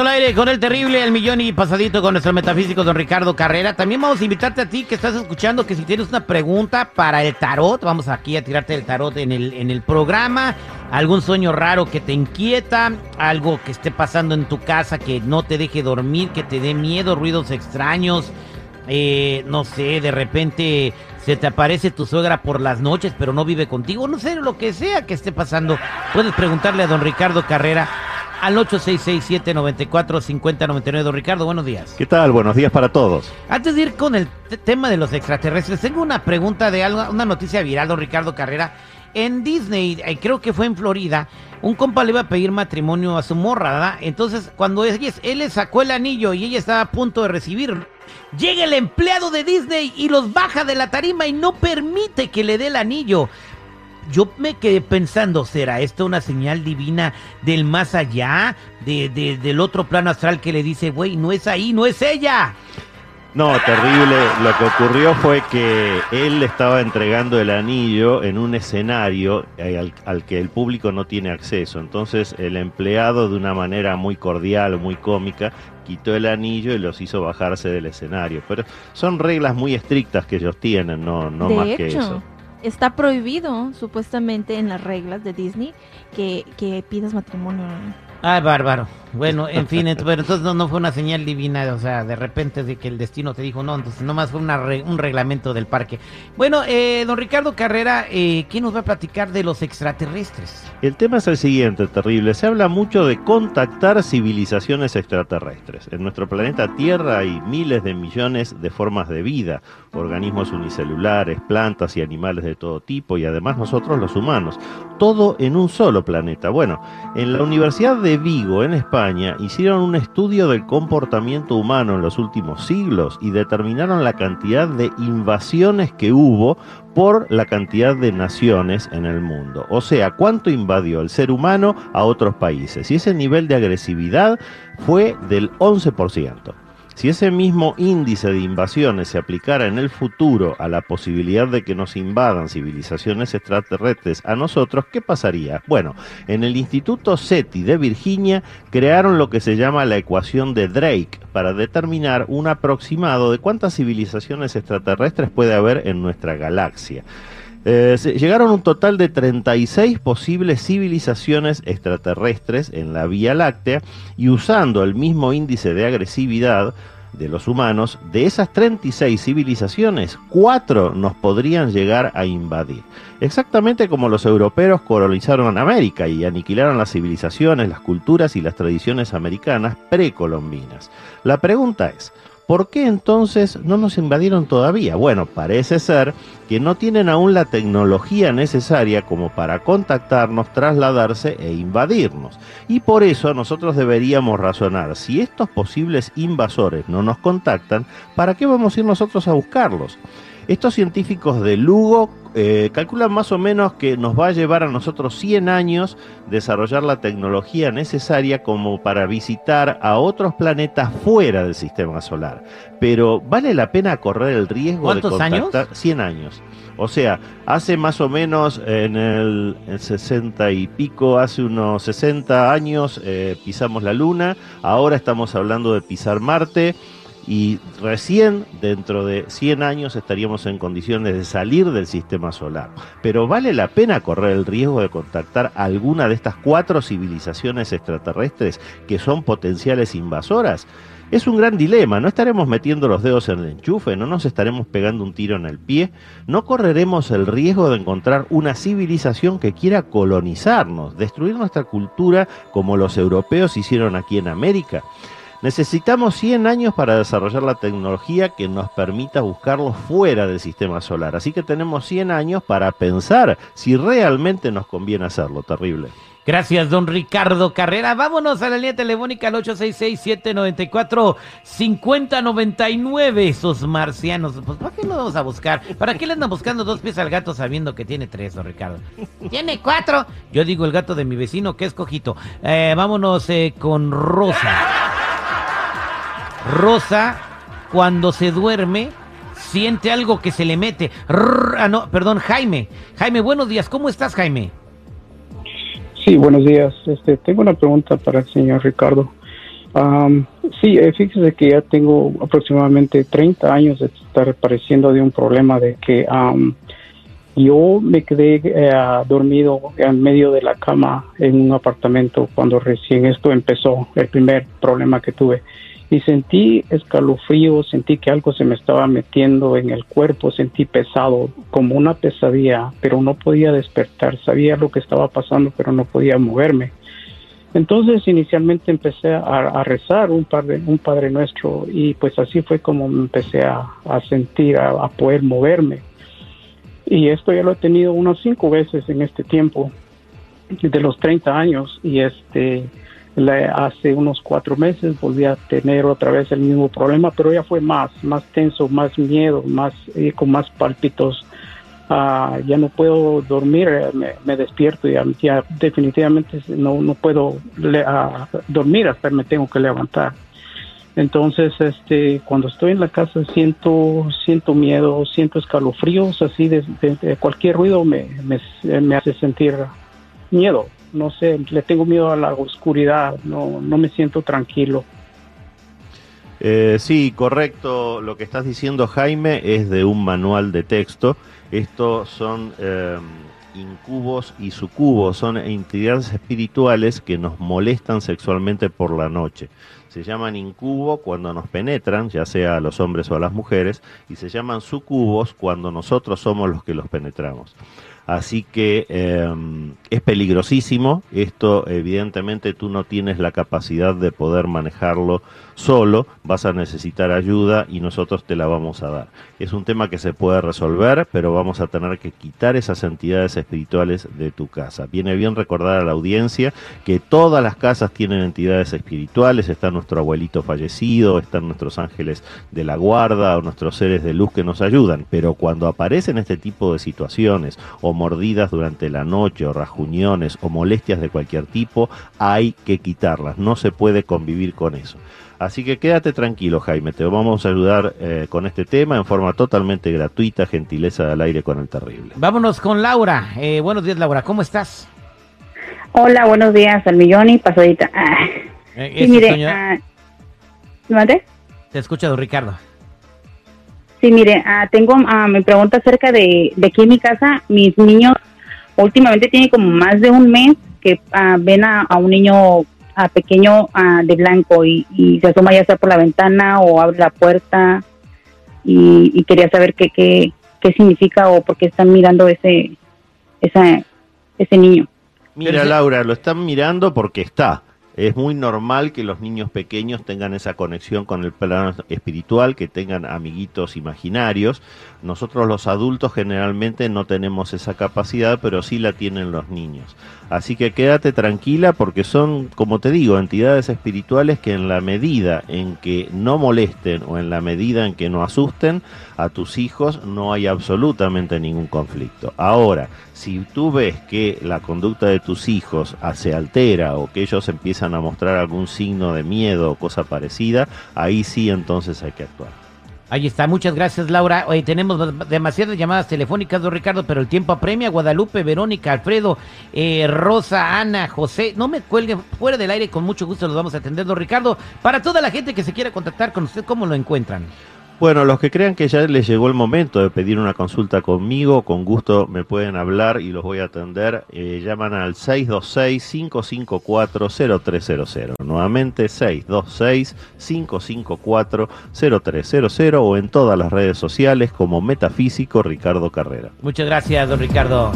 al aire con el terrible, el millón y pasadito con nuestro metafísico don Ricardo Carrera. También vamos a invitarte a ti que estás escuchando que si tienes una pregunta para el tarot, vamos aquí a tirarte el tarot en el, en el programa. Algún sueño raro que te inquieta, algo que esté pasando en tu casa que no te deje dormir, que te dé miedo, ruidos extraños. Eh, no sé, de repente se te aparece tu suegra por las noches, pero no vive contigo. No sé, lo que sea que esté pasando. Puedes preguntarle a don Ricardo Carrera al 8667-945099. Don Ricardo, buenos días. ¿Qué tal? Buenos días para todos. Antes de ir con el tema de los extraterrestres, tengo una pregunta de algo, una noticia viral, don Ricardo Carrera. En Disney, eh, creo que fue en Florida, un compa le iba a pedir matrimonio a su morra, ¿verdad? Entonces, cuando él, él le sacó el anillo y ella estaba a punto de recibirlo, llega el empleado de Disney y los baja de la tarima y no permite que le dé el anillo yo me quedé pensando, ¿será esto una señal divina del más allá? De, del otro plano astral que le dice, güey, no es ahí, no es ella. No, terrible. Lo que ocurrió fue que él estaba entregando el anillo en un escenario eh, al, que el público no tiene acceso. Entonces el empleado de una manera muy cordial, muy cómica, quitó el anillo y los hizo bajarse del escenario. Pero son reglas muy estrictas que ellos tienen, no, no más que eso está prohibido supuestamente en las reglas de Disney que, que pidas matrimonio. Ah, bárbaro. Bueno, en fin, pero entonces no, fue una señal divina, o sea, de repente de que el destino te dijo no, entonces nomás fue una un reglamento del parque. Bueno, eh, don Ricardo Carrera, eh, ¿quién nos va a platicar de los extraterrestres? El tema es el siguiente, terrible. Se habla mucho de contactar civilizaciones extraterrestres. En nuestro planeta Tierra hay miles de millones de formas de vida, organismos unicelulares, plantas y animales de todo tipo, y además nosotros los humanos. Todo en un solo planeta. Bueno, en la Universidad de Vigo, en España, hicieron un estudio del comportamiento humano en los últimos siglos y determinaron la cantidad de invasiones que hubo por la cantidad de naciones en el mundo. O sea, cuánto invadió el ser humano a otros países. Y ese nivel de agresividad fue del 11%. Si ese mismo índice de invasiones se aplicara en el futuro a la posibilidad de que nos invadan civilizaciones extraterrestres a nosotros, ¿qué pasaría? Bueno, en el Instituto SETI de Virginia crearon lo que se llama la ecuación de Drake para determinar un aproximado de cuántas civilizaciones extraterrestres puede haber en nuestra galaxia. Eh, llegaron un total de 36 posibles civilizaciones extraterrestres en la Vía Láctea y usando el mismo índice de agresividad de los humanos, de esas 36 civilizaciones, cuatro nos podrían llegar a invadir. Exactamente como los europeos colonizaron América y aniquilaron las civilizaciones, las culturas y las tradiciones americanas precolombinas. La pregunta es, ¿Por qué entonces no nos invadieron todavía? Bueno, parece ser que no tienen aún la tecnología necesaria como para contactarnos, trasladarse e invadirnos. Y por eso nosotros deberíamos razonar, si estos posibles invasores no nos contactan, ¿para qué vamos a ir nosotros a buscarlos? Estos científicos de Lugo eh, calculan más o menos que nos va a llevar a nosotros 100 años desarrollar la tecnología necesaria como para visitar a otros planetas fuera del sistema solar. Pero ¿vale la pena correr el riesgo de contactar? años? 100 años. O sea, hace más o menos en el 60 y pico, hace unos 60 años eh, pisamos la Luna, ahora estamos hablando de pisar Marte y recién dentro de 100 años estaríamos en condiciones de salir del sistema solar. Pero ¿vale la pena correr el riesgo de contactar alguna de estas cuatro civilizaciones extraterrestres que son potenciales invasoras? Es un gran dilema, no estaremos metiendo los dedos en el enchufe, no nos estaremos pegando un tiro en el pie, no correremos el riesgo de encontrar una civilización que quiera colonizarnos, destruir nuestra cultura como los europeos hicieron aquí en América. Necesitamos 100 años para desarrollar la tecnología que nos permita buscarlos fuera del sistema solar. Así que tenemos 100 años para pensar si realmente nos conviene hacerlo. Terrible. Gracias, don Ricardo Carrera. Vámonos a la línea telefónica al 866-794-5099. Esos marcianos, pues ¿para qué lo vamos a buscar? ¿Para qué le andan buscando dos pies al gato sabiendo que tiene tres, don Ricardo? Tiene cuatro. Yo digo el gato de mi vecino que es cojito. Eh, vámonos eh, con Rosa. Rosa, cuando se duerme, siente algo que se le mete. Ah, no, perdón, Jaime. Jaime, buenos días. ¿Cómo estás, Jaime? Sí, buenos días. Este, tengo una pregunta para el señor Ricardo. Am, sí, eh, fíjese que ya tengo aproximadamente 30 años de estar padeciendo de un problema de que am, yo me quedé eh, dormido en medio de la cama en un apartamento cuando recién esto empezó, el primer problema que tuve. Y sentí escalofrío, sentí que algo se me estaba metiendo en el cuerpo, sentí pesado, como una pesadilla, pero no podía despertar. Sabía lo que estaba pasando, pero no podía moverme. Entonces inicialmente empecé a, rezar un, padre, un Padre Nuestro y pues así fue como empecé a, sentir, a, poder moverme. Y esto ya lo he tenido unas cinco veces en este tiempo, de los 30 años, y este hace unos cuatro meses volví a tener otra vez el mismo problema, pero ya fue más, más tenso, más miedo, más eh, con más pálpitos. Ah, ya no puedo dormir, eh, me, despierto y ya, definitivamente no, no puedo ah, dormir hasta me tengo que levantar. Entonces, este, cuando estoy en la casa siento, siento miedo, siento escalofríos, así de, cualquier ruido me, me hace sentir miedo. No sé, le tengo miedo a la oscuridad, no, no me siento tranquilo. Eh, sí, correcto. Lo que estás diciendo, Jaime, es de un manual de texto. Estos son eh, incubos y sucubos, son entidades espirituales que nos molestan sexualmente por la noche. Se llaman incubo cuando nos penetran, ya sea a los hombres o a las mujeres, y se llaman sucubos cuando nosotros somos los que los penetramos. Así que eh, es peligrosísimo. Esto evidentemente tú no tienes la capacidad de poder manejarlo solo. Vas a necesitar ayuda y nosotros te la vamos a dar. Es un tema que se puede resolver, pero vamos a tener que quitar esas entidades espirituales de tu casa. Viene bien recordar a la audiencia que todas las casas tienen entidades espirituales. Está nuestro abuelito fallecido, están nuestros ángeles de la guarda o nuestros seres de luz que nos ayudan. Pero cuando aparecen este tipo de situaciones o mordidas durante la noche o rajuñones o molestias de cualquier tipo, hay que quitarlas. No se puede convivir con eso. Así que quédate tranquilo, Jaime. Te vamos a ayudar eh, con este tema en forma totalmente gratuita, gentileza al aire con el terrible. Vámonos con Laura. Eh, buenos días, Laura. ¿Cómo estás? Hola, buenos días, al millón y pasadita. Ah, Eh, sí, mire, sueño- ah, ¿mande? Te escucha, don Ricardo. Sí, mire, ah, tengo ah, mi pregunta acerca de, de aquí en mi casa. Mis niños últimamente tienen como más de un mes que ah, ven a, a un niño ah, pequeño de blanco y, y se asoma ya sea por la ventana o abre la puerta y, y quería saber qué, qué, qué significa o por qué están mirando ese, esa, ese niño. Mira, Laura, lo están mirando porque está. Es muy normal que los niños pequeños tengan esa conexión con el plano espiritual, que tengan amiguitos imaginarios. Nosotros los adultos generalmente no tenemos esa capacidad, pero sí la tienen los niños. Así que quédate tranquila porque son, como te digo, entidades espirituales que en la medida en que no molesten o en la medida en que no asusten a tus hijos no hay absolutamente ningún conflicto. Ahora, si tú ves que la conducta de tus hijos se altera o que ellos a mostrar algún signo de miedo o cosa parecida, ahí sí entonces hay que actuar. Ahí está, muchas gracias Laura. Hoy tenemos demasiadas llamadas telefónicas, don Ricardo, pero el tiempo apremia. Guadalupe, Verónica, Alfredo, eh, Rosa, Ana, José. No me cuelguen fuera del aire, con mucho gusto los vamos a atender, don Ricardo. Para toda la gente que se quiera contactar con usted, ¿cómo lo encuentran? Bueno, los que crean que ya les llegó el momento de pedir una consulta conmigo, con gusto me pueden hablar y los voy a atender. Eh, llaman al 626-554-0300. Nuevamente 626-554-0300 o en todas las redes sociales como Metafísico Ricardo Carrera. Muchas gracias, don Ricardo.